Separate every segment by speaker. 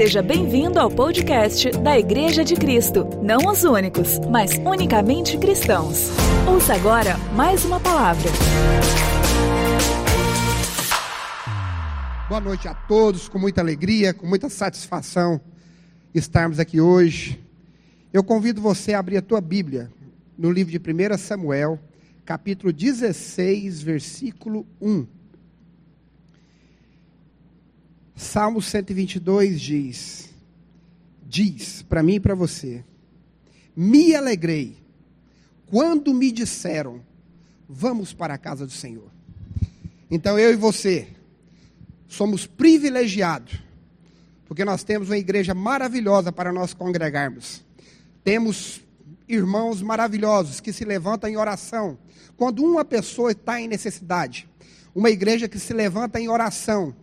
Speaker 1: Seja bem-vindo ao podcast da Igreja de Cristo. Não os únicos, mas unicamente cristãos. Ouça agora mais uma palavra.
Speaker 2: Boa noite a todos, com muita alegria, com muita satisfação estarmos aqui hoje. Eu convido você a abrir a tua Bíblia no livro de 1 Samuel, capítulo 16, versículo 1. Salmo 122 diz: Diz para mim e para você: Me alegrei quando me disseram, vamos para a casa do Senhor. Então eu e você somos privilegiados, porque nós temos uma igreja maravilhosa para nós congregarmos. Temos irmãos maravilhosos que se levantam em oração. Quando uma pessoa está em necessidade, uma igreja que se levanta em oração,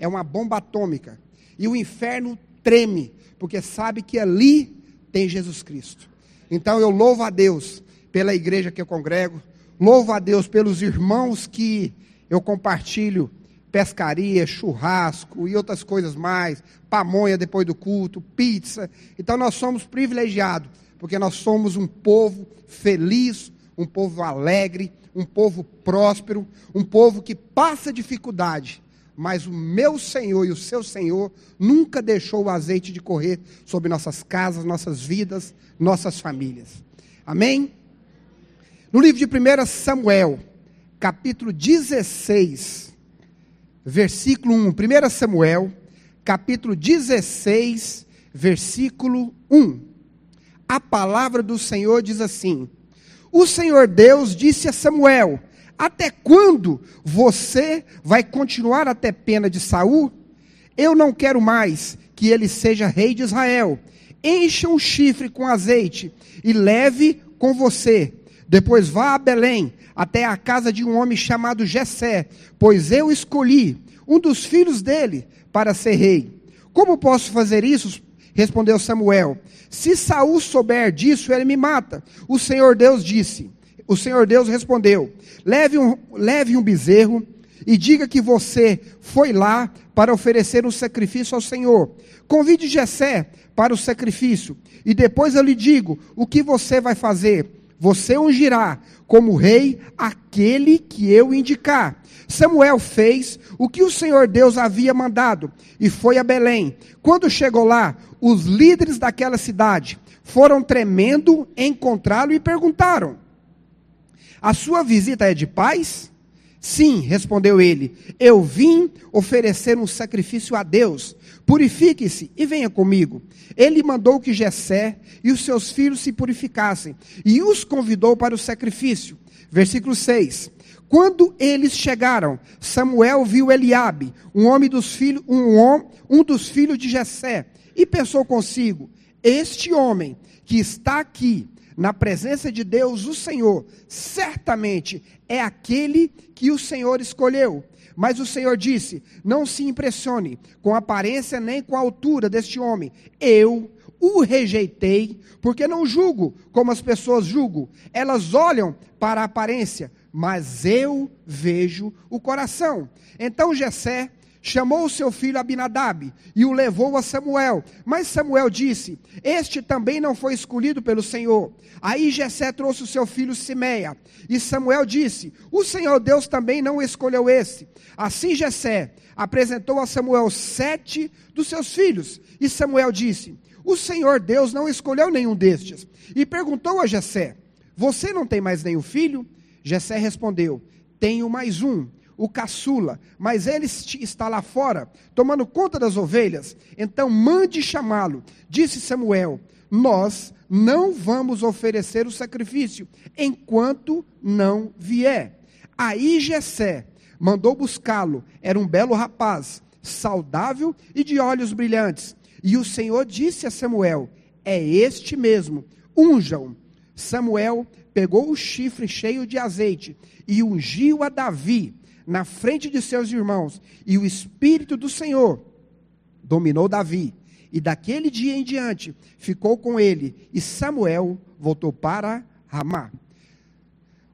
Speaker 2: é uma bomba atômica. E o inferno treme, porque sabe que ali tem Jesus Cristo. Então eu louvo a Deus pela igreja que eu congrego, louvo a Deus pelos irmãos que eu compartilho pescaria, churrasco e outras coisas mais, pamonha depois do culto, pizza. Então nós somos privilegiados, porque nós somos um povo feliz, um povo alegre, um povo próspero, um povo que passa dificuldade, mas o meu Senhor e o seu Senhor nunca deixou o azeite de correr sobre nossas casas, nossas vidas, nossas famílias. Amém? No livro de 1 Samuel, capítulo 16, versículo 1. 1 Samuel, capítulo 16, versículo 1. A palavra do Senhor diz assim: O Senhor Deus disse a Samuel: até quando você vai continuar até pena de Saul? Eu não quero mais que ele seja rei de Israel. Encha um chifre com azeite e leve com você. Depois vá a Belém, até a casa de um homem chamado Jessé, pois eu escolhi um dos filhos dele para ser rei. Como posso fazer isso? Respondeu Samuel. Se Saul souber disso, ele me mata. O Senhor Deus disse: o Senhor Deus respondeu: leve um, leve um bezerro e diga que você foi lá para oferecer um sacrifício ao Senhor. Convide Jessé para o sacrifício e depois eu lhe digo o que você vai fazer. Você ungirá como rei aquele que eu indicar. Samuel fez o que o Senhor Deus havia mandado e foi a Belém. Quando chegou lá, os líderes daquela cidade foram tremendo encontrá-lo e perguntaram: a sua visita é de paz? Sim, respondeu ele. Eu vim oferecer um sacrifício a Deus. Purifique-se e venha comigo. Ele mandou que Jessé e os seus filhos se purificassem e os convidou para o sacrifício. Versículo 6. Quando eles chegaram, Samuel viu Eliabe, um homem dos filhos, um, um dos filhos de Jessé, e pensou consigo: Este homem que está aqui na presença de Deus, o Senhor, certamente é aquele que o Senhor escolheu. Mas o Senhor disse: Não se impressione com a aparência nem com a altura deste homem. Eu o rejeitei, porque não julgo como as pessoas julgam. Elas olham para a aparência, mas eu vejo o coração. Então Jessé chamou o seu filho Abinadab e o levou a Samuel. Mas Samuel disse: Este também não foi escolhido pelo Senhor. Aí Jessé trouxe o seu filho Simeia, e Samuel disse: O Senhor Deus também não escolheu esse. Assim Jessé apresentou a Samuel sete dos seus filhos, e Samuel disse: O Senhor Deus não escolheu nenhum destes. E perguntou a Jessé: Você não tem mais nenhum filho? Jessé respondeu: Tenho mais um o caçula, mas ele está lá fora, tomando conta das ovelhas. Então mande chamá-lo. Disse Samuel: Nós não vamos oferecer o sacrifício enquanto não vier. Aí Jessé mandou buscá-lo. Era um belo rapaz, saudável e de olhos brilhantes. E o Senhor disse a Samuel: É este mesmo, unjam. Samuel pegou o chifre cheio de azeite e ungiu a Davi na frente de seus irmãos, e o Espírito do Senhor dominou Davi. E daquele dia em diante ficou com ele, e Samuel voltou para Ramá.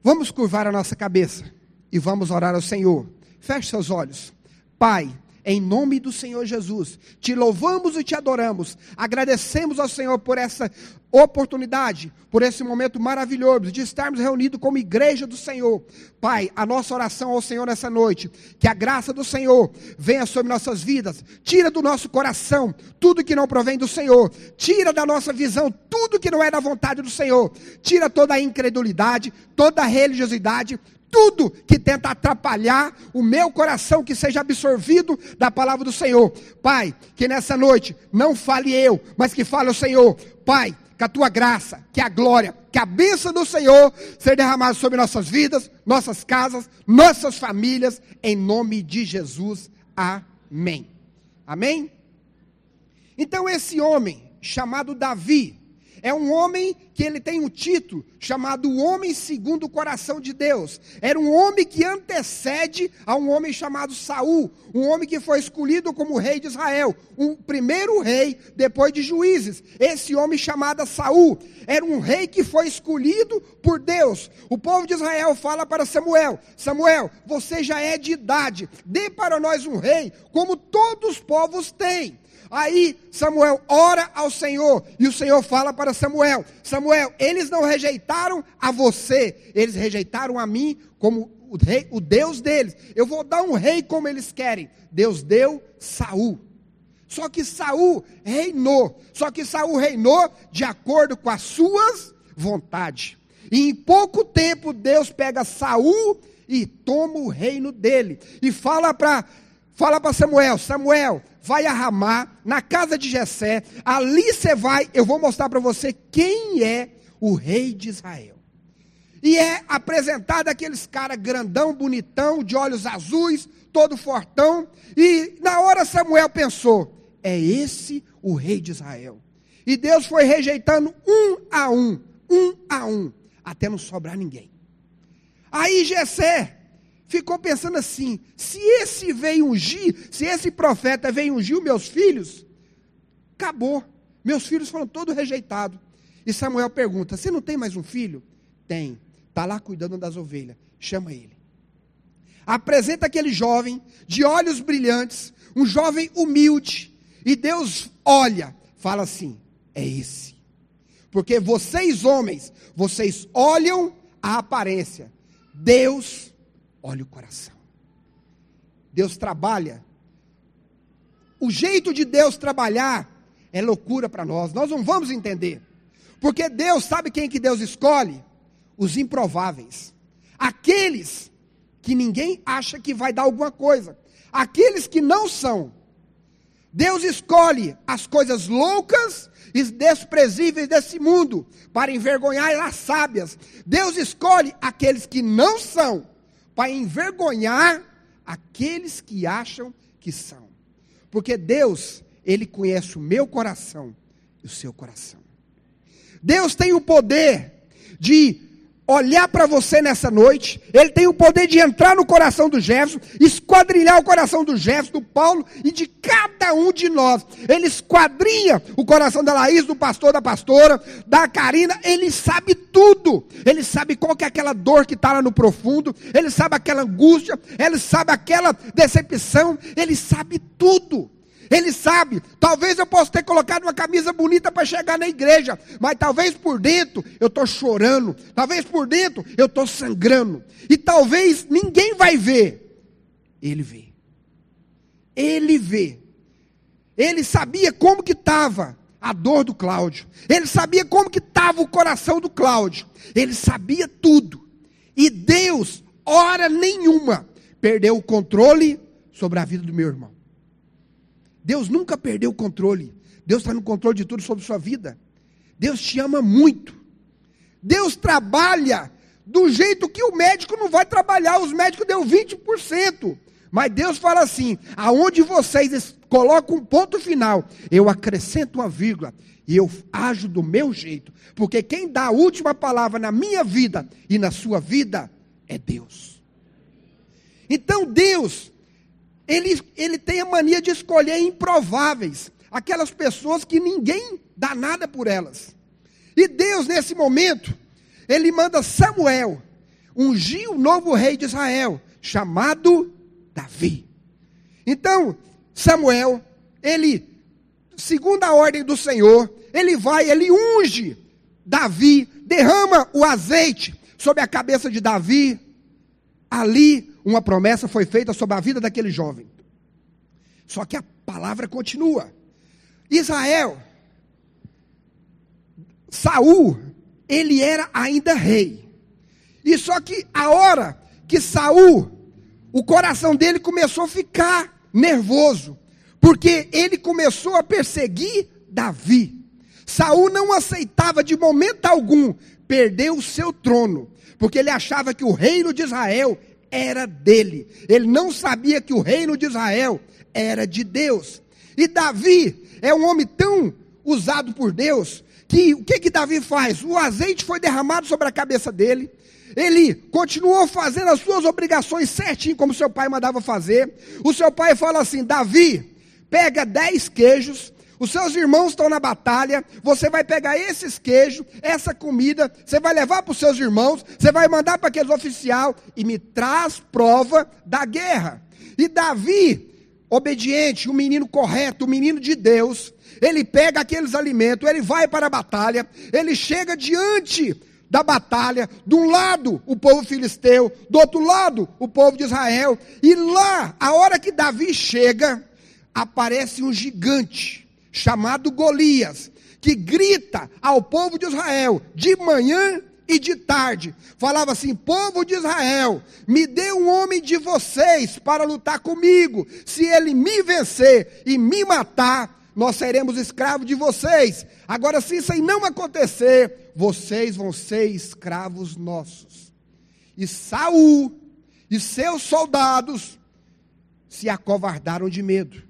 Speaker 2: Vamos curvar a nossa cabeça e vamos orar ao Senhor. Feche seus olhos. Pai, em nome do Senhor Jesus, te louvamos e te adoramos. Agradecemos ao Senhor por essa oportunidade, por esse momento maravilhoso de estarmos reunidos como igreja do Senhor. Pai, a nossa oração ao Senhor nessa noite, que a graça do Senhor venha sobre nossas vidas, tira do nosso coração tudo que não provém do Senhor, tira da nossa visão tudo que não é da vontade do Senhor, tira toda a incredulidade, toda a religiosidade, tudo que tenta atrapalhar o meu coração que seja absorvido da palavra do Senhor. Pai, que nessa noite não fale eu, mas que fale o Senhor. Pai, que a tua graça, que a glória, que a bênção do Senhor seja derramada sobre nossas vidas, nossas casas, nossas famílias, em nome de Jesus. Amém. Amém? Então, esse homem chamado Davi, é um homem que ele tem um título chamado Homem segundo o coração de Deus. Era um homem que antecede a um homem chamado Saul, um homem que foi escolhido como rei de Israel, o primeiro rei depois de juízes. Esse homem chamado Saul era um rei que foi escolhido por Deus. O povo de Israel fala para Samuel: Samuel, você já é de idade, dê para nós um rei como todos os povos têm. Aí Samuel ora ao Senhor e o Senhor fala para Samuel: Samuel, eles não rejeitaram a você, eles rejeitaram a mim como o, rei, o Deus deles. Eu vou dar um rei como eles querem. Deus deu Saul. Só que Saul reinou. Só que Saul reinou de acordo com as suas vontades. E em pouco tempo Deus pega Saul e toma o reino dele e fala para fala para Samuel, Samuel, vai a Ramá, na casa de Jessé, ali você vai, eu vou mostrar para você quem é o rei de Israel. E é apresentado aqueles cara grandão, bonitão, de olhos azuis, todo fortão, e na hora Samuel pensou: é esse o rei de Israel. E Deus foi rejeitando um a um, um a um, até não sobrar ninguém. Aí Jessé ficou pensando assim: se esse veio ungir, se esse profeta veio ungir meus filhos, acabou. Meus filhos foram todos rejeitados. E Samuel pergunta: Você não tem mais um filho? Tem. Está lá cuidando das ovelhas. Chama ele. Apresenta aquele jovem, de olhos brilhantes, um jovem humilde. E Deus olha, fala assim: É esse. Porque vocês, homens, vocês olham a aparência. Deus olha o coração. Deus trabalha. O jeito de Deus trabalhar é loucura para nós. Nós não vamos entender. Porque Deus, sabe quem que Deus escolhe? Os improváveis. Aqueles que ninguém acha que vai dar alguma coisa. Aqueles que não são. Deus escolhe as coisas loucas e desprezíveis desse mundo para envergonhar as sábias. Deus escolhe aqueles que não são para envergonhar aqueles que acham que são. Porque Deus, Ele conhece o meu coração e o seu coração. Deus tem o poder de olhar para você nessa noite, ele tem o poder de entrar no coração do Jefferson, esquadrilhar o coração do Jefferson, do Paulo e de cada um de nós. Ele esquadrinha o coração da Laís, do pastor, da pastora, da Karina, ele sabe tudo. Ele sabe qual que é aquela dor que está lá no profundo, ele sabe aquela angústia, ele sabe aquela decepção, ele sabe tudo. Ele sabe, talvez eu possa ter colocado uma camisa bonita para chegar na igreja, mas talvez por dentro eu estou chorando, talvez por dentro eu estou sangrando, e talvez ninguém vai ver. Ele vê. Ele vê. Ele sabia como que estava a dor do Cláudio. Ele sabia como que estava o coração do Cláudio. Ele sabia tudo. E Deus, hora nenhuma, perdeu o controle sobre a vida do meu irmão. Deus nunca perdeu o controle. Deus está no controle de tudo sobre sua vida. Deus te ama muito. Deus trabalha do jeito que o médico não vai trabalhar. Os médicos deu 20%. Mas Deus fala assim: aonde vocês colocam um ponto final, eu acrescento uma vírgula e eu ajo do meu jeito. Porque quem dá a última palavra na minha vida e na sua vida é Deus. Então Deus ele, ele tem a mania de escolher improváveis, aquelas pessoas que ninguém dá nada por elas. E Deus, nesse momento, ele manda Samuel ungir o novo rei de Israel, chamado Davi. Então, Samuel, ele, segundo a ordem do Senhor, ele vai, ele unge Davi, derrama o azeite sobre a cabeça de Davi. Ali, uma promessa foi feita sobre a vida daquele jovem. Só que a palavra continua. Israel, Saul, ele era ainda rei. E só que a hora que Saul, o coração dele começou a ficar nervoso, porque ele começou a perseguir Davi. Saul não aceitava de momento algum perder o seu trono, porque ele achava que o reino de Israel era dele. Ele não sabia que o reino de Israel era de Deus. E Davi é um homem tão usado por Deus que o que que Davi faz? O azeite foi derramado sobre a cabeça dele. Ele continuou fazendo as suas obrigações certinho, como seu pai mandava fazer. O seu pai fala assim: Davi, pega dez queijos, os seus irmãos estão na batalha, você vai pegar esses queijos, essa comida, você vai levar para os seus irmãos, você vai mandar para aqueles oficial e me traz prova da guerra. E Davi, obediente, o um menino correto, o um menino de Deus, ele pega aqueles alimentos, ele vai para a batalha, ele chega diante da batalha, de um lado o povo filisteu, do outro lado o povo de Israel, e lá, a hora que Davi chega, aparece um gigante chamado Golias, que grita ao povo de Israel de manhã e de tarde. Falava assim: povo de Israel, me dê um homem de vocês para lutar comigo. Se ele me vencer e me matar, nós seremos escravos de vocês. Agora, se isso aí não acontecer, vocês vão ser escravos nossos. E Saul e seus soldados se acovardaram de medo.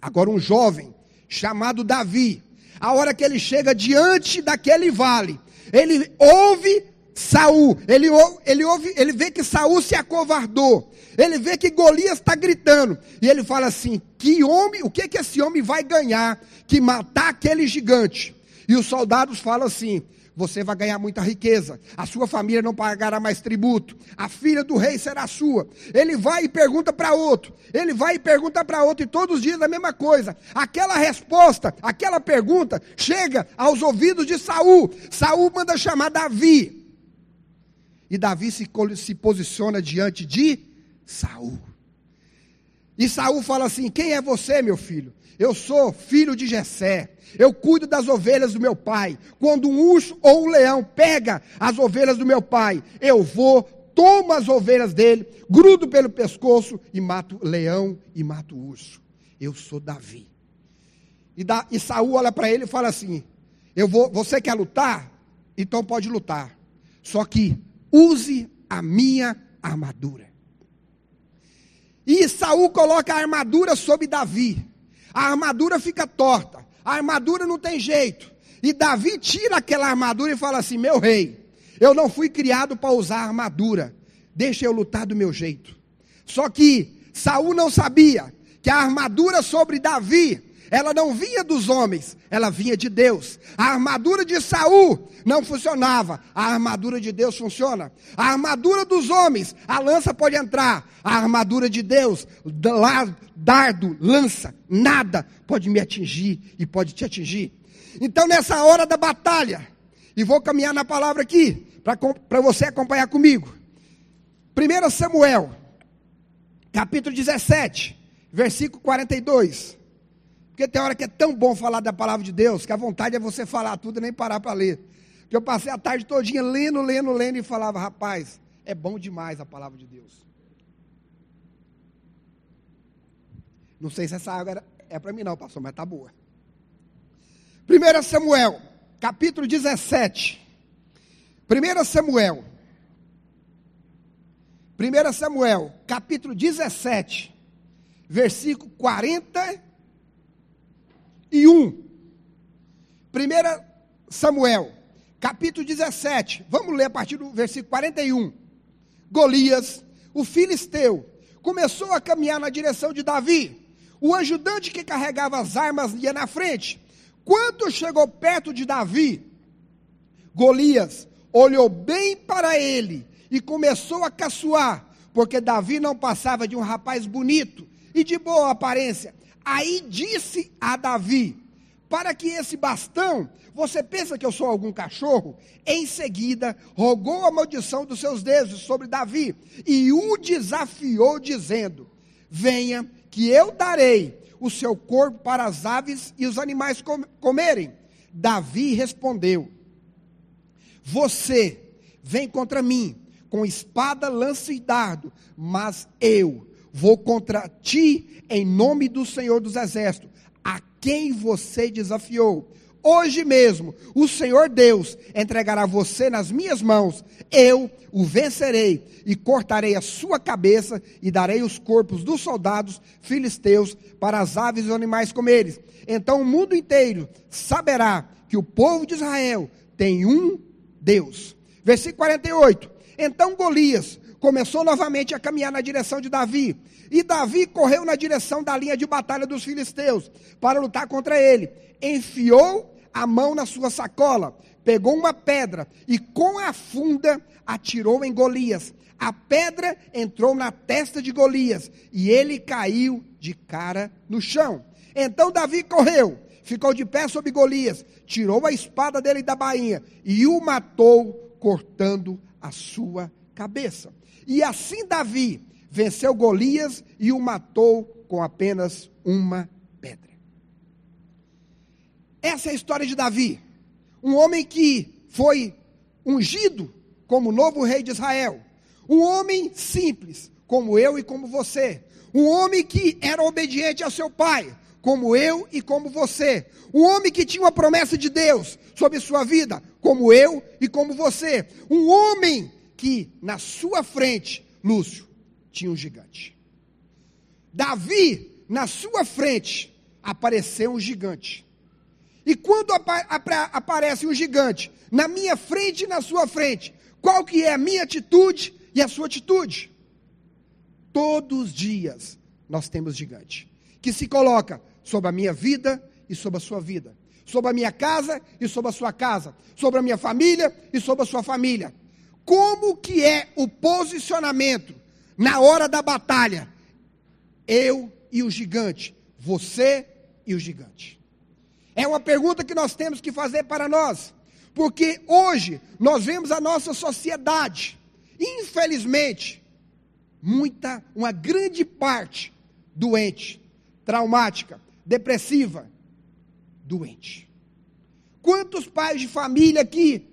Speaker 2: Agora, um jovem chamado Davi, a hora que ele chega diante daquele vale, ele ouve Saul, ele, ele, ouve, ele vê que Saul se acovardou, ele vê que Golias está gritando, e ele fala assim: que homem, o que, que esse homem vai ganhar que matar aquele gigante? E os soldados falam assim: você vai ganhar muita riqueza, a sua família não pagará mais tributo, a filha do rei será sua. Ele vai e pergunta para outro, ele vai e pergunta para outro, e todos os dias a mesma coisa. Aquela resposta, aquela pergunta chega aos ouvidos de Saul. Saul manda chamar Davi. E Davi se, se posiciona diante de Saul. E Saul fala assim: Quem é você, meu filho? Eu sou filho de Jessé. Eu cuido das ovelhas do meu pai. Quando um urso ou um leão pega as ovelhas do meu pai, eu vou, tomo as ovelhas dele, grudo pelo pescoço e mato leão e mato urso. Eu sou Davi. E, da, e Saul olha para ele e fala assim: Eu vou, você quer lutar? Então pode lutar. Só que use a minha armadura. E Saul coloca a armadura sobre Davi a armadura fica torta, a armadura não tem jeito. E Davi tira aquela armadura e fala assim: Meu rei, eu não fui criado para usar armadura, deixa eu lutar do meu jeito. Só que Saul não sabia que a armadura sobre Davi ela não vinha dos homens, ela vinha de Deus. A armadura de Saul não funcionava, a armadura de Deus funciona. A armadura dos homens, a lança pode entrar, a armadura de Deus, dardo, lança, nada pode me atingir e pode te atingir. Então, nessa hora da batalha, e vou caminhar na palavra aqui, para você acompanhar comigo. 1 Samuel, capítulo 17, versículo 42. Porque tem hora que é tão bom falar da palavra de Deus, que a vontade é você falar tudo e nem parar para ler. Porque eu passei a tarde todinha lendo, lendo, lendo e falava, rapaz, é bom demais a palavra de Deus. Não sei se essa água é para mim não, pastor, mas tá boa. 1 Samuel, capítulo 17. 1 Samuel. 1 Samuel, capítulo 17, versículo 40 e 1. 1 Samuel, capítulo 17. Vamos ler a partir do versículo 41. Golias, o filisteu, começou a caminhar na direção de Davi. O ajudante que carregava as armas ia na frente. Quando chegou perto de Davi, Golias olhou bem para ele e começou a caçoar, porque Davi não passava de um rapaz bonito e de boa aparência. Aí disse a Davi: Para que esse bastão, você pensa que eu sou algum cachorro? Em seguida, rogou a maldição dos seus deuses sobre Davi e o desafiou, dizendo: Venha, que eu darei o seu corpo para as aves e os animais comerem. Davi respondeu: Você vem contra mim com espada, lança e dardo, mas eu vou contra ti em nome do Senhor dos Exércitos, a quem você desafiou. Hoje mesmo, o Senhor Deus entregará você nas minhas mãos. Eu o vencerei e cortarei a sua cabeça e darei os corpos dos soldados filisteus para as aves e os animais comerem. Então o mundo inteiro saberá que o povo de Israel tem um Deus. Versículo 48. Então Golias começou novamente a caminhar na direção de Davi. E Davi correu na direção da linha de batalha dos filisteus para lutar contra ele. Enfiou a mão na sua sacola, pegou uma pedra e com a funda atirou em Golias. A pedra entrou na testa de Golias e ele caiu de cara no chão. Então Davi correu, ficou de pé sobre Golias, tirou a espada dele da bainha e o matou, cortando a sua cabeça. E assim Davi venceu Golias e o matou com apenas uma pedra. Essa é a história de Davi, um homem que foi ungido como novo rei de Israel, um homem simples, como eu e como você, um homem que era obediente ao seu pai, como eu e como você, um homem que tinha uma promessa de Deus sobre sua vida, como eu e como você, um homem que na sua frente Lúcio, tinha um gigante. Davi, na sua frente, apareceu um gigante. E quando apa aparece um gigante na minha frente e na sua frente, qual que é a minha atitude e a sua atitude? Todos os dias nós temos gigante que se coloca sobre a minha vida e sobre a sua vida, sobre a minha casa e sobre a sua casa, sobre a minha família e sobre a sua família como que é o posicionamento na hora da batalha? Eu e o gigante, você e o gigante. É uma pergunta que nós temos que fazer para nós, porque hoje nós vemos a nossa sociedade, infelizmente, muita, uma grande parte doente, traumática, depressiva, doente. Quantos pais de família aqui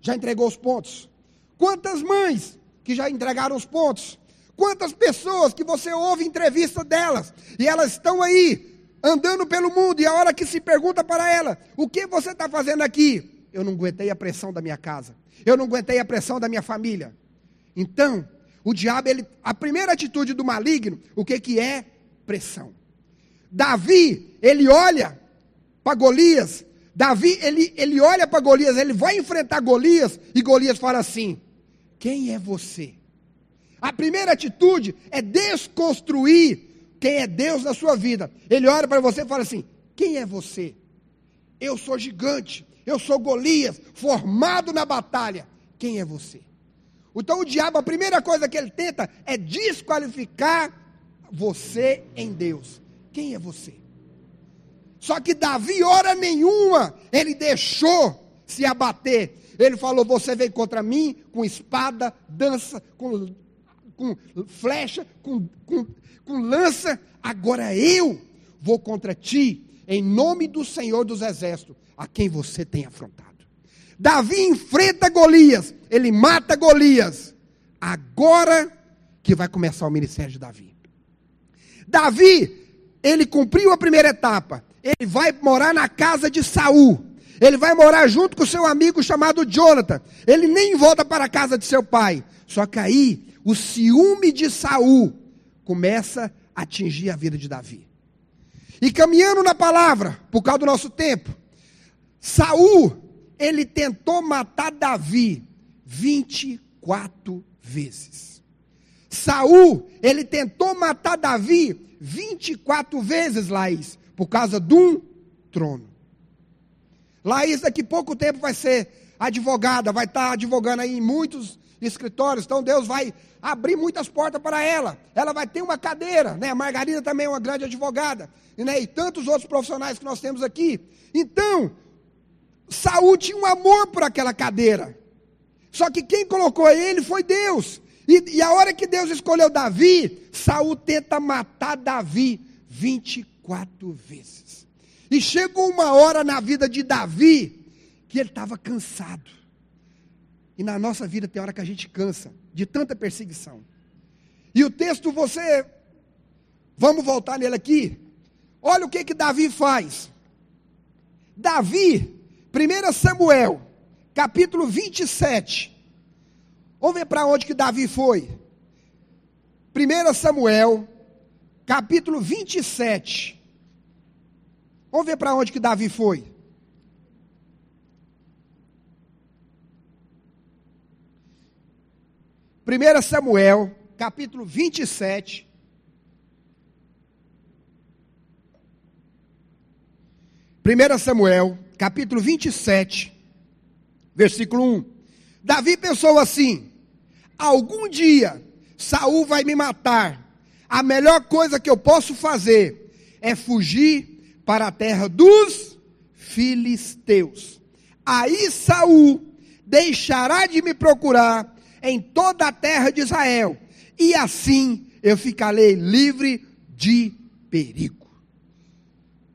Speaker 2: já entregou os pontos? Quantas mães que já entregaram os pontos? Quantas pessoas que você ouve entrevista delas e elas estão aí andando pelo mundo e a hora que se pergunta para ela: o que você está fazendo aqui? Eu não aguentei a pressão da minha casa. Eu não aguentei a pressão da minha família. Então, o diabo, ele, a primeira atitude do maligno, o que, que é? Pressão. Davi, ele olha para Golias. Davi, ele, ele olha para Golias, ele vai enfrentar Golias, e Golias fala assim: quem é você? A primeira atitude é desconstruir quem é Deus na sua vida. Ele olha para você e fala assim: Quem é você? Eu sou gigante, eu sou Golias, formado na batalha. Quem é você? Então o diabo, a primeira coisa que ele tenta é desqualificar você em Deus. Quem é você? Só que Davi, hora nenhuma, ele deixou se abater ele falou: Você vem contra mim com espada, dança, com, com flecha, com, com, com lança. Agora eu vou contra ti, em nome do Senhor dos Exércitos, a quem você tem afrontado. Davi enfrenta Golias, ele mata Golias. Agora que vai começar o ministério de Davi. Davi, ele cumpriu a primeira etapa. Ele vai morar na casa de Saul. Ele vai morar junto com seu amigo chamado Jonathan. Ele nem volta para a casa de seu pai. Só que aí o ciúme de Saul começa a atingir a vida de Davi. E caminhando na palavra, por causa do nosso tempo, Saul, ele tentou matar Davi 24 vezes. Saul, ele tentou matar Davi 24 vezes, Laís, por causa de um trono. Laís, daqui a pouco tempo, vai ser advogada, vai estar advogando aí em muitos escritórios, então Deus vai abrir muitas portas para ela. Ela vai ter uma cadeira, né? A Margarida também é uma grande advogada, né? E tantos outros profissionais que nós temos aqui. Então, Saúl tinha um amor por aquela cadeira. Só que quem colocou ele foi Deus. E, e a hora que Deus escolheu Davi, Saúl tenta matar Davi 24 vezes. E chegou uma hora na vida de Davi que ele estava cansado. E na nossa vida tem hora que a gente cansa de tanta perseguição. E o texto você vamos voltar nele aqui. Olha o que que Davi faz. Davi, 1 Samuel, capítulo 27. Vamos ver para onde que Davi foi. 1 Samuel, capítulo 27. Vamos ver para onde que Davi foi. 1 Samuel, capítulo 27. Primeira Samuel, capítulo 27, versículo 1. Davi pensou assim: algum dia Saul vai me matar. A melhor coisa que eu posso fazer é fugir para a terra dos filisteus. Aí Saul deixará de me procurar em toda a terra de Israel, e assim eu ficarei livre de perigo.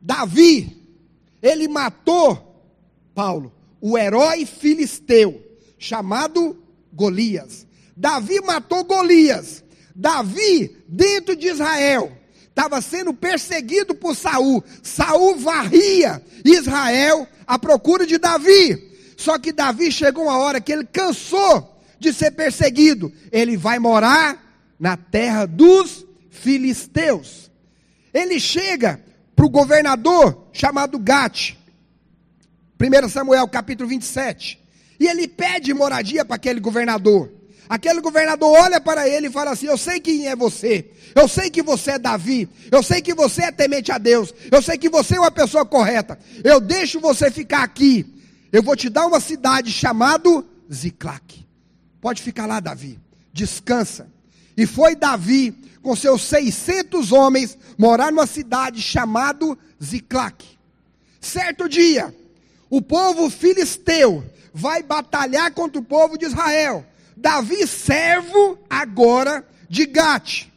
Speaker 2: Davi, ele matou Paulo, o herói filisteu, chamado Golias. Davi matou Golias. Davi, dentro de Israel, estava sendo perseguido por Saul. Saul varria Israel à procura de Davi. Só que Davi chegou uma hora que ele cansou de ser perseguido, ele vai morar na terra dos filisteus. Ele chega para o governador chamado Gate, 1 Samuel capítulo 27, e ele pede moradia para aquele governador. Aquele governador olha para ele e fala assim: Eu sei quem é você, eu sei que você é Davi, eu sei que você é temente a Deus, eu sei que você é uma pessoa correta, eu deixo você ficar aqui, eu vou te dar uma cidade chamada Ziclac. Pode ficar lá, Davi. Descansa. E foi Davi, com seus 600 homens, morar numa cidade chamada Ziclac. Certo dia, o povo filisteu vai batalhar contra o povo de Israel. Davi, servo agora de Gate.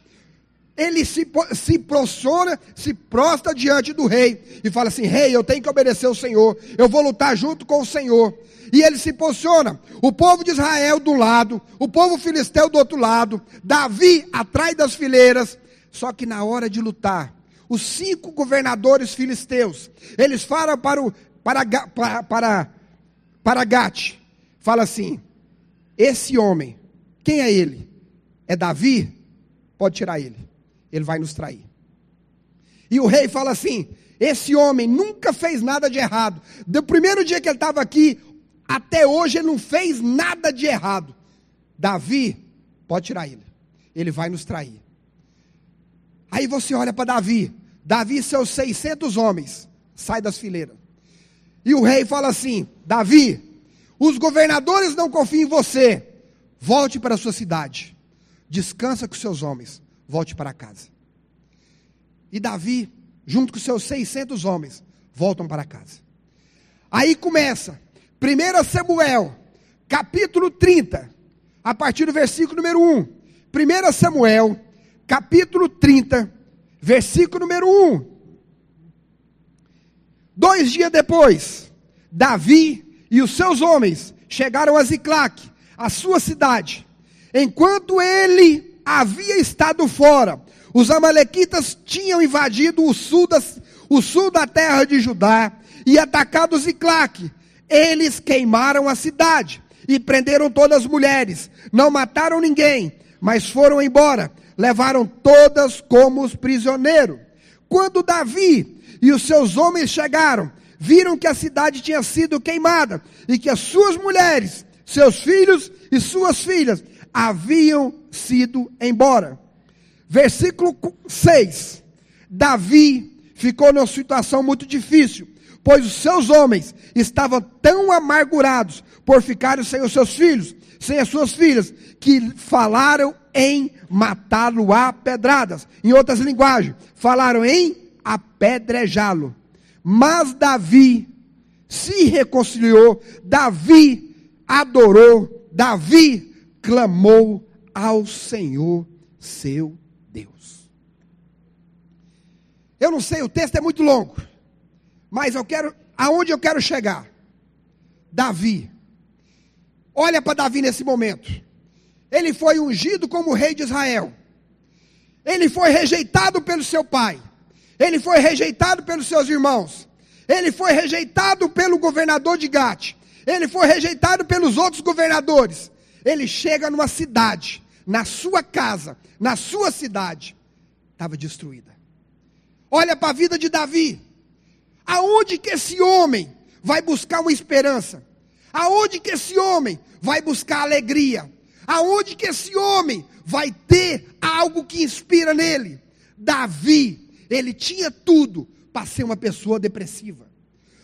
Speaker 2: Ele se, se prostrona, se prostra diante do rei e fala assim: Rei, eu tenho que obedecer o Senhor, eu vou lutar junto com o Senhor e ele se posiciona. O povo de Israel do lado, o povo filisteu do outro lado, Davi atrás das fileiras. Só que na hora de lutar, os cinco governadores filisteus, eles falam para o para para para, para Gate, fala assim: esse homem, quem é ele? É Davi? Pode tirar ele. Ele vai nos trair. E o rei fala assim: esse homem nunca fez nada de errado. Do primeiro dia que ele estava aqui, até hoje ele não fez nada de errado. Davi, pode tirar ele. Ele vai nos trair. Aí você olha para Davi. Davi e seus 600 homens. Sai das fileiras. E o rei fala assim: Davi, os governadores não confiam em você. Volte para a sua cidade. Descansa com seus homens. Volte para casa. E Davi, junto com seus 600 homens, voltam para casa. Aí começa 1 Samuel, capítulo 30, a partir do versículo número 1. 1 Samuel, capítulo 30, versículo número 1. Dois dias depois, Davi e os seus homens chegaram a Ziclac, a sua cidade. Enquanto ele havia estado fora, os amalequitas tinham invadido o sul, das, o sul da terra de Judá e atacado Ziclac, eles queimaram a cidade e prenderam todas as mulheres. Não mataram ninguém, mas foram embora. Levaram todas como prisioneiros. Quando Davi e os seus homens chegaram, viram que a cidade tinha sido queimada e que as suas mulheres, seus filhos e suas filhas haviam sido embora. Versículo 6. Davi ficou numa situação muito difícil pois os seus homens estavam tão amargurados por ficarem sem os seus filhos, sem as suas filhas, que falaram em matá-lo a pedradas. Em outras linguagens, falaram em apedrejá-lo. Mas Davi se reconciliou, Davi adorou, Davi clamou ao Senhor seu Deus. Eu não sei, o texto é muito longo, mas eu quero, aonde eu quero chegar? Davi. Olha para Davi nesse momento. Ele foi ungido como rei de Israel. Ele foi rejeitado pelo seu pai. Ele foi rejeitado pelos seus irmãos. Ele foi rejeitado pelo governador de Gate. Ele foi rejeitado pelos outros governadores. Ele chega numa cidade, na sua casa, na sua cidade, estava destruída. Olha para a vida de Davi. Aonde que esse homem vai buscar uma esperança? Aonde que esse homem vai buscar alegria? Aonde que esse homem vai ter algo que inspira nele? Davi, ele tinha tudo para ser uma pessoa depressiva.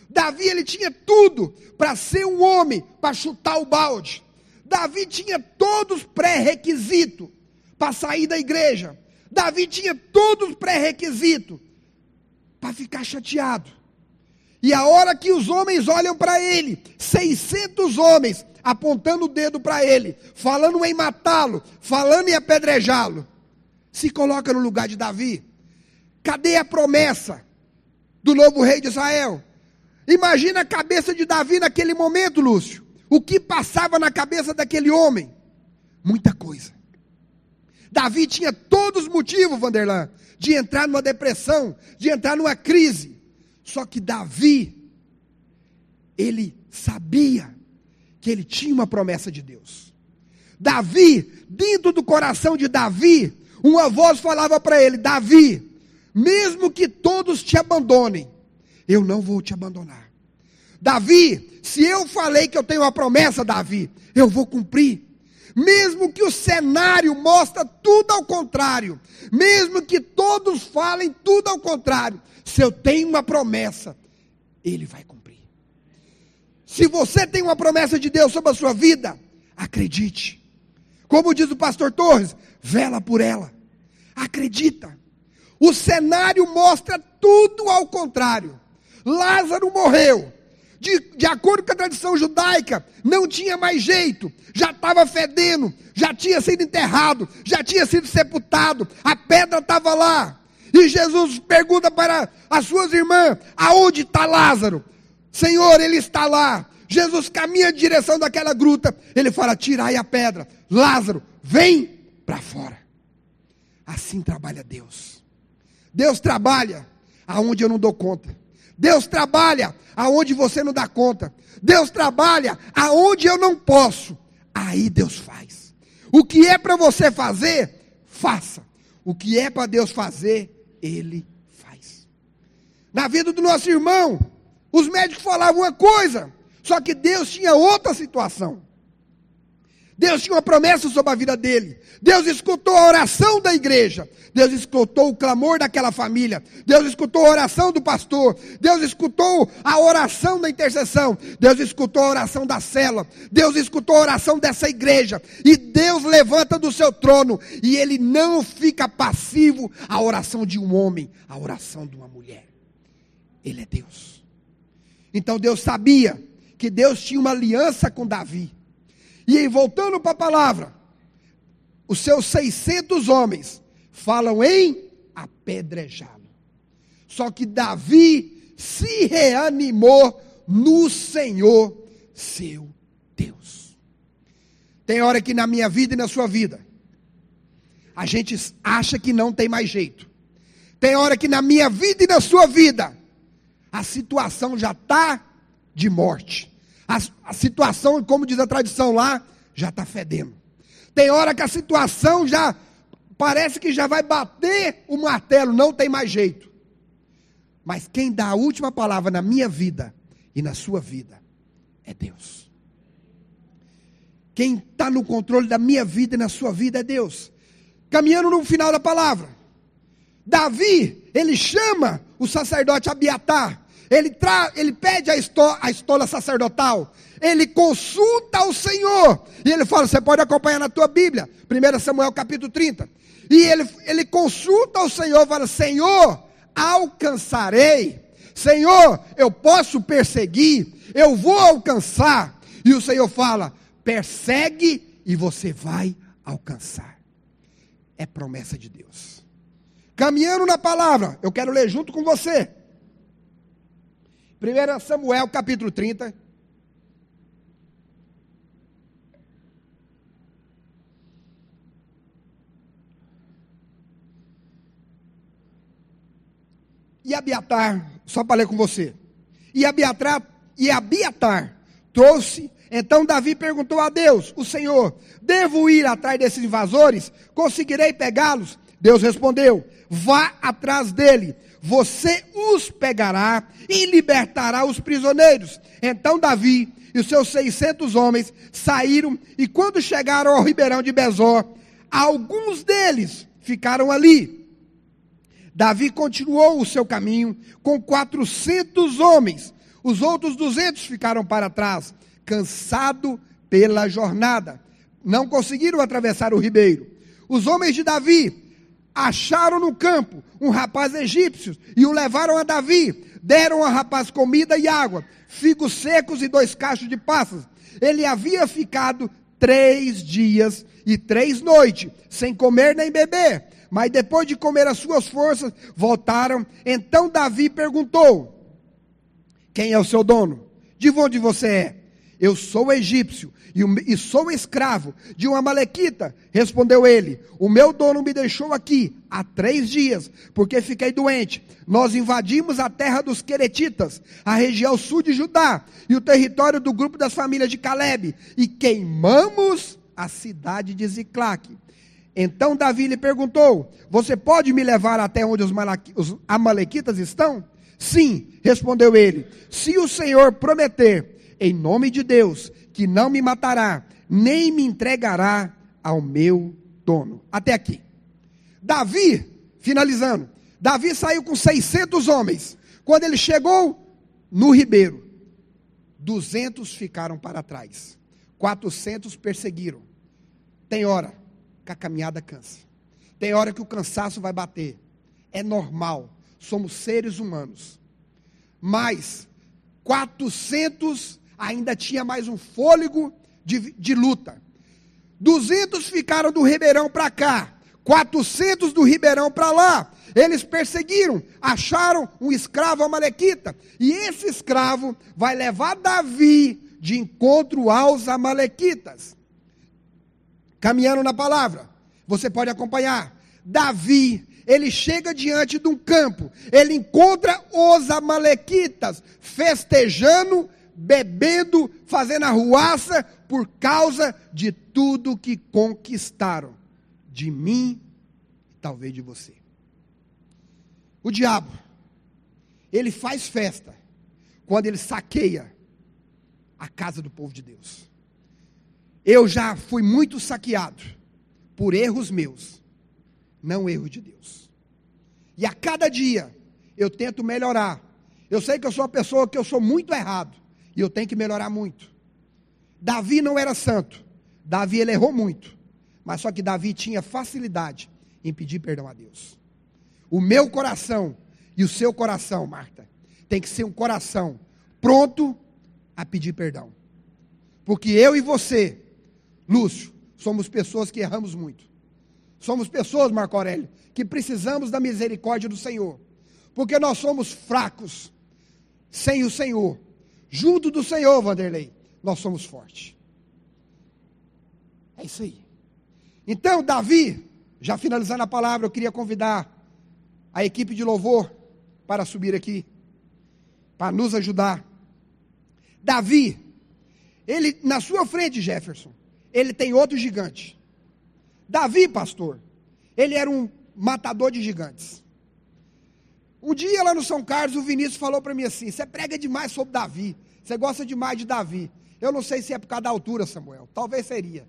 Speaker 2: Davi, ele tinha tudo para ser um homem, para chutar o balde. Davi tinha todos os pré-requisitos para sair da igreja. Davi tinha todos os pré-requisitos para ficar chateado. E a hora que os homens olham para ele, 600 homens apontando o dedo para ele, falando em matá-lo, falando em apedrejá-lo, se coloca no lugar de Davi. Cadê a promessa do novo rei de Israel? Imagina a cabeça de Davi naquele momento, Lúcio. O que passava na cabeça daquele homem? Muita coisa. Davi tinha todos os motivos, Vanderlan, de entrar numa depressão, de entrar numa crise. Só que Davi, ele sabia que ele tinha uma promessa de Deus. Davi, dentro do coração de Davi, uma voz falava para ele: Davi, mesmo que todos te abandonem, eu não vou te abandonar. Davi, se eu falei que eu tenho uma promessa, Davi, eu vou cumprir. Mesmo que o cenário mostre tudo ao contrário, mesmo que todos falem tudo ao contrário, se eu tenho uma promessa, ele vai cumprir. Se você tem uma promessa de Deus sobre a sua vida, acredite. Como diz o pastor Torres, vela por ela. Acredita. O cenário mostra tudo ao contrário. Lázaro morreu de, de acordo com a tradição judaica, não tinha mais jeito, já estava fedendo, já tinha sido enterrado, já tinha sido sepultado, a pedra estava lá. E Jesus pergunta para as suas irmãs: aonde está Lázaro? Senhor, ele está lá. Jesus caminha em direção daquela gruta. Ele fala: tirai a pedra. Lázaro, vem para fora. Assim trabalha Deus. Deus trabalha aonde eu não dou conta. Deus trabalha aonde você não dá conta. Deus trabalha aonde eu não posso. Aí Deus faz. O que é para você fazer, faça. O que é para Deus fazer, Ele faz. Na vida do nosso irmão, os médicos falavam uma coisa, só que Deus tinha outra situação. Deus tinha uma promessa sobre a vida dele. Deus escutou a oração da igreja. Deus escutou o clamor daquela família. Deus escutou a oração do pastor. Deus escutou a oração da intercessão. Deus escutou a oração da cela. Deus escutou a oração dessa igreja. E Deus levanta do seu trono. E ele não fica passivo à oração de um homem, à oração de uma mulher. Ele é Deus. Então Deus sabia que Deus tinha uma aliança com Davi. E voltando para a palavra, os seus 600 homens falam em apedrejá-lo. Só que Davi se reanimou no Senhor, seu Deus. Tem hora que na minha vida e na sua vida, a gente acha que não tem mais jeito. Tem hora que na minha vida e na sua vida, a situação já está de morte a, a situação, como diz a tradição lá, já está fedendo. Tem hora que a situação já parece que já vai bater o martelo, não tem mais jeito. Mas quem dá a última palavra na minha vida e na sua vida é Deus. Quem está no controle da minha vida e na sua vida é Deus. Caminhando no final da palavra. Davi, ele chama o sacerdote Abiatar ele, tra, ele pede a, esto, a estola sacerdotal, ele consulta o Senhor, e ele fala: você pode acompanhar na tua Bíblia, 1 Samuel capítulo 30. E ele, ele consulta o Senhor, fala: Senhor, alcançarei, Senhor, eu posso perseguir, eu vou alcançar. E o Senhor fala: persegue e você vai alcançar. É promessa de Deus. Caminhando na palavra, eu quero ler junto com você. 1 Samuel capítulo 30. E Abiatar, só para ler com você. E Abiatar, e Abiatar trouxe. Então Davi perguntou a Deus, o Senhor: Devo ir atrás desses invasores? Conseguirei pegá-los? Deus respondeu: Vá atrás dele, você os pegará e libertará os prisioneiros. Então Davi e os seus 600 homens saíram e quando chegaram ao ribeirão de Bezor, alguns deles ficaram ali. Davi continuou o seu caminho com 400 homens. Os outros 200 ficaram para trás, cansado pela jornada. Não conseguiram atravessar o ribeiro. Os homens de Davi acharam no campo um rapaz egípcio e o levaram a Davi. Deram ao rapaz comida e água, figos secos e dois cachos de passas. Ele havia ficado três dias e três noites, sem comer nem beber. Mas depois de comer as suas forças, voltaram. Então Davi perguntou: Quem é o seu dono? De onde você é? Eu sou egípcio e, sou escravo de uma malequita. Respondeu ele: O meu dono me deixou aqui há três dias, porque fiquei doente. Nós invadimos a terra dos Queretitas, a região sul de Judá e o território do grupo das famílias de Caleb, e queimamos a cidade de Ziclac. Então Davi lhe perguntou: Você pode me levar até onde os, os Amalequitas estão? Sim, respondeu ele. Se o Senhor prometer em nome de Deus, que não me matará, nem me entregará ao meu dono. Até aqui. Davi, finalizando, Davi saiu com 600 homens. Quando ele chegou no ribeiro, 200 ficaram para trás, 400 perseguiram. Tem hora que a caminhada cansa, tem hora que o cansaço vai bater. É normal, somos seres humanos. Mas 400 ainda tinha mais um fôlego de, de luta. 200 ficaram do Ribeirão para cá, 400 do Ribeirão para lá. Eles perseguiram, acharam um escravo amalequita, e esse escravo vai levar Davi de encontro aos amalequitas. Caminhando na palavra, você pode acompanhar. Davi, ele chega diante de um campo, ele encontra os amalequitas festejando bebendo, fazendo arruaça por causa de tudo que conquistaram, de mim e talvez de você. O diabo, ele faz festa quando ele saqueia a casa do povo de Deus. Eu já fui muito saqueado por erros meus, não erros de Deus. E a cada dia eu tento melhorar. Eu sei que eu sou uma pessoa que eu sou muito errado. E eu tenho que melhorar muito. Davi não era santo. Davi ele errou muito. Mas só que Davi tinha facilidade em pedir perdão a Deus. O meu coração e o seu coração, Marta, tem que ser um coração pronto a pedir perdão. Porque eu e você, Lúcio, somos pessoas que erramos muito. Somos pessoas, Marco Aurélio, que precisamos da misericórdia do Senhor. Porque nós somos fracos sem o Senhor. Junto do Senhor, Vanderlei, nós somos fortes. É isso aí. Então, Davi, já finalizando a palavra, eu queria convidar a equipe de louvor para subir aqui, para nos ajudar. Davi, ele, na sua frente, Jefferson, ele tem outro gigante. Davi, pastor, ele era um matador de gigantes. Um dia lá no São Carlos, o Vinícius falou para mim assim: Você prega demais sobre Davi. Você gosta demais de Davi. Eu não sei se é por causa da altura, Samuel. Talvez seria.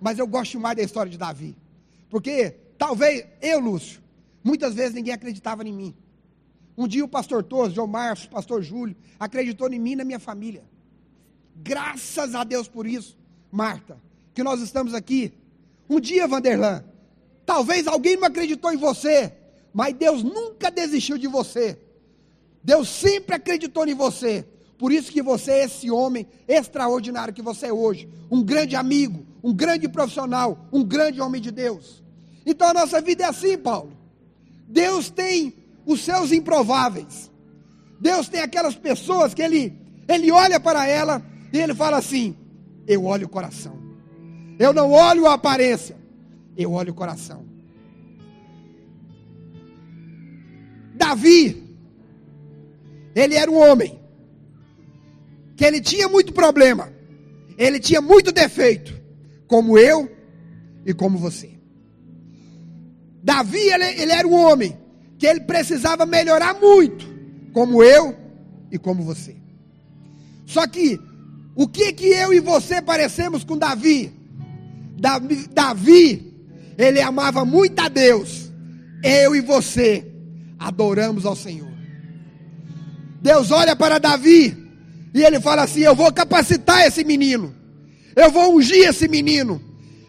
Speaker 2: Mas eu gosto demais da história de Davi. Porque talvez eu, Lúcio, muitas vezes ninguém acreditava em mim. Um dia o pastor Torres, João Marcos, o pastor Júlio, acreditou em mim e na minha família. Graças a Deus por isso, Marta, que nós estamos aqui. Um dia, Vanderlan, talvez alguém não acreditou em você, mas Deus nunca desistiu de você. Deus sempre acreditou em você. Por isso que você é esse homem extraordinário que você é hoje. Um grande amigo, um grande profissional, um grande homem de Deus. Então a nossa vida é assim, Paulo. Deus tem os seus improváveis. Deus tem aquelas pessoas que ele, ele olha para ela e ele fala assim: Eu olho o coração. Eu não olho a aparência, eu olho o coração. Davi, ele era um homem que ele tinha muito problema, ele tinha muito defeito, como eu e como você. Davi, ele, ele era um homem que ele precisava melhorar muito, como eu e como você. Só que o que que eu e você parecemos com Davi? Davi, Davi ele amava muito a Deus. Eu e você adoramos ao Senhor. Deus olha para Davi e ele fala assim: Eu vou capacitar esse menino, eu vou ungir esse menino,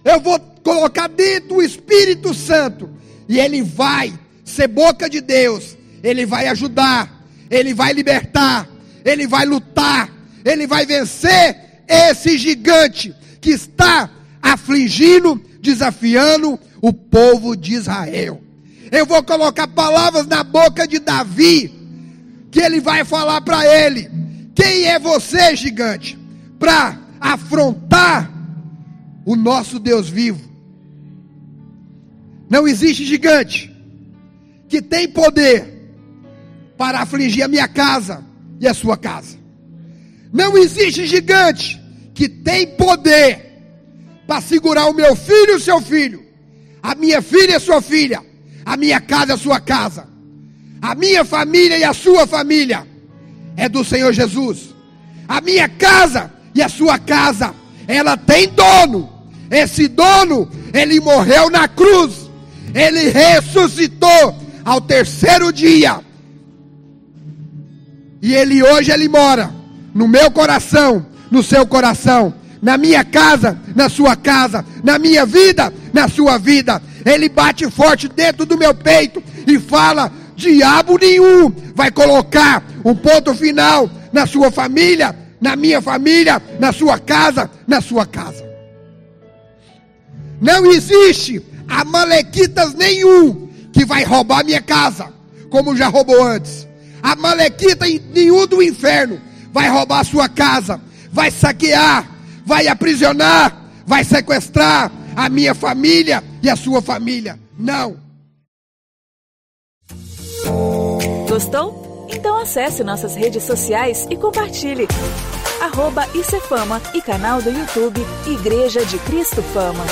Speaker 2: eu vou colocar dentro o Espírito Santo, e ele vai ser boca de Deus, ele vai ajudar, ele vai libertar, ele vai lutar, ele vai vencer esse gigante que está afligindo, desafiando o povo de Israel. Eu vou colocar palavras na boca de Davi, que ele vai falar para ele: Quem é você, gigante, para afrontar o nosso Deus vivo? Não existe gigante que tem poder para afligir a minha casa e a sua casa. Não existe gigante que tem poder para segurar o meu filho e o seu filho, a minha filha e a sua filha, a minha casa e a sua casa, a minha família e a sua família, é do Senhor Jesus. A minha casa e a sua casa, ela tem dono. Esse dono, ele morreu na cruz, ele ressuscitou ao terceiro dia. E ele hoje ele mora no meu coração, no seu coração, na minha casa, na sua casa, na minha vida, na sua vida. Ele bate forte dentro do meu peito e fala: diabo nenhum vai colocar um ponto final na sua família, na minha família, na sua casa, na sua casa. Não existe amalequitas nenhum que vai roubar minha casa, como já roubou antes. Amalequita nenhum do inferno vai roubar a sua casa, vai saquear, vai aprisionar, vai sequestrar a minha família e a sua família. Não.
Speaker 1: Gostou? Então acesse nossas redes sociais e compartilhe. Arroba Fama e canal do YouTube Igreja de Cristo Fama.